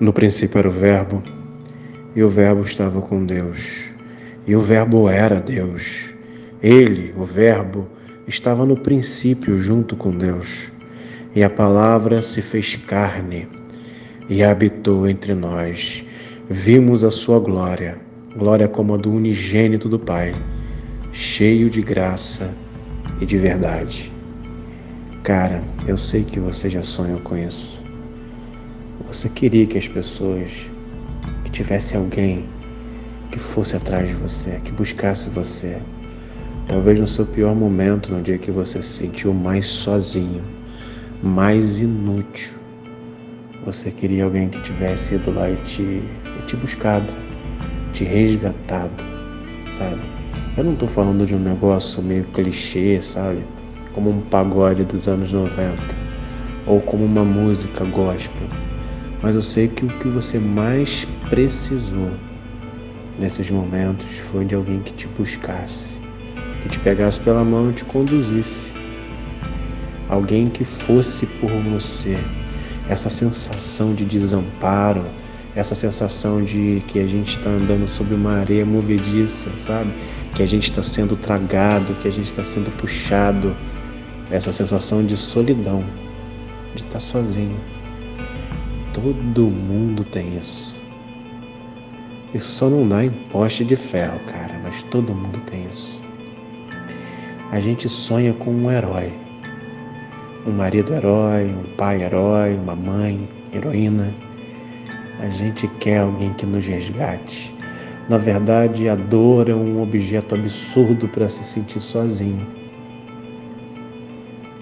No princípio era o Verbo, e o Verbo estava com Deus, e o Verbo era Deus. Ele, o Verbo, estava no princípio junto com Deus, e a palavra se fez carne e habitou entre nós. Vimos a sua glória, glória como a do unigênito do Pai, cheio de graça e de verdade. Cara, eu sei que você já sonhou com isso. Você queria que as pessoas, que tivesse alguém que fosse atrás de você, que buscasse você. Talvez no seu pior momento, no dia que você se sentiu mais sozinho, mais inútil. Você queria alguém que tivesse ido lá e te, e te buscado, te resgatado, sabe? Eu não estou falando de um negócio meio clichê, sabe? Como um pagode dos anos 90 ou como uma música gospel mas eu sei que o que você mais precisou nesses momentos foi de alguém que te buscasse, que te pegasse pela mão e te conduzisse. Alguém que fosse por você. Essa sensação de desamparo, essa sensação de que a gente está andando sobre uma areia movediça, sabe? Que a gente está sendo tragado, que a gente está sendo puxado. Essa sensação de solidão, de estar tá sozinho. Todo mundo tem isso. Isso só não dá em poste de ferro, cara, mas todo mundo tem isso. A gente sonha com um herói. Um marido herói, um pai herói, uma mãe heroína. A gente quer alguém que nos resgate. Na verdade, a dor é um objeto absurdo para se sentir sozinho.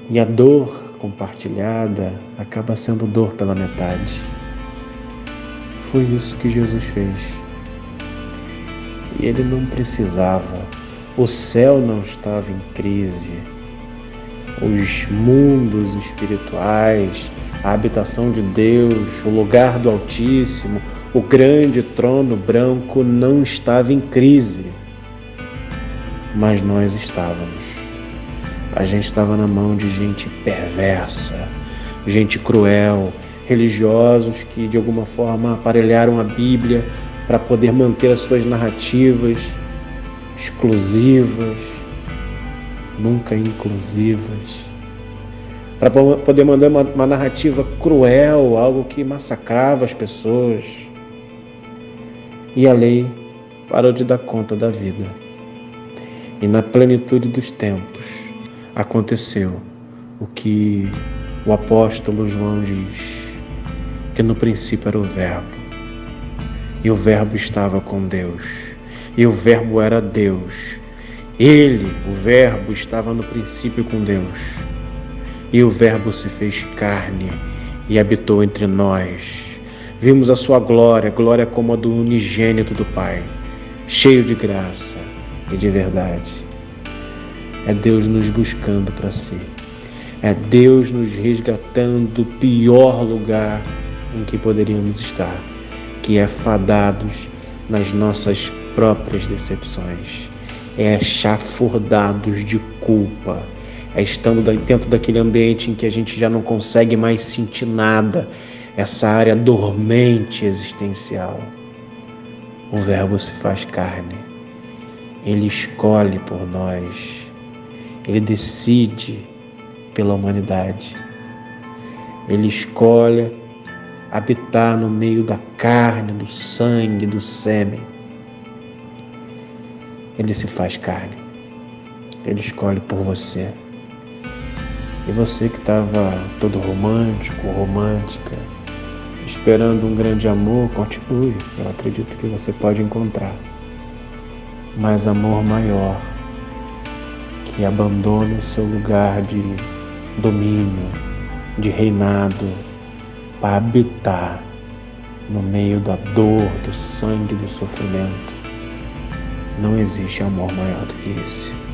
E a dor compartilhada acaba sendo dor pela metade. Foi isso que Jesus fez. E ele não precisava. O céu não estava em crise. Os mundos espirituais, a habitação de Deus, o lugar do Altíssimo, o grande trono branco não estava em crise. Mas nós estávamos a gente estava na mão de gente perversa, gente cruel, religiosos que de alguma forma aparelharam a Bíblia para poder manter as suas narrativas exclusivas, nunca inclusivas, para poder mandar uma, uma narrativa cruel, algo que massacrava as pessoas. E a lei parou de dar conta da vida. E na plenitude dos tempos, aconteceu o que o apóstolo João diz, que no princípio era o Verbo, e o Verbo estava com Deus, e o Verbo era Deus. Ele, o Verbo, estava no princípio com Deus, e o Verbo se fez carne e habitou entre nós. Vimos a sua glória, glória como a do unigênito do Pai, cheio de graça e de verdade. É Deus nos buscando para si. É Deus nos resgatando do pior lugar em que poderíamos estar, que é fadados nas nossas próprias decepções. É chafurdados de culpa. É estando dentro daquele ambiente em que a gente já não consegue mais sentir nada, essa área dormente existencial. O Verbo se faz carne. Ele escolhe por nós ele decide pela humanidade. Ele escolhe habitar no meio da carne, do sangue, do sêmen. Ele se faz carne. Ele escolhe por você. E você que estava todo romântico, romântica, esperando um grande amor, continue. Eu acredito que você pode encontrar. Mas amor maior que abandone o seu lugar de domínio, de reinado, para habitar no meio da dor, do sangue, do sofrimento. Não existe amor maior do que esse.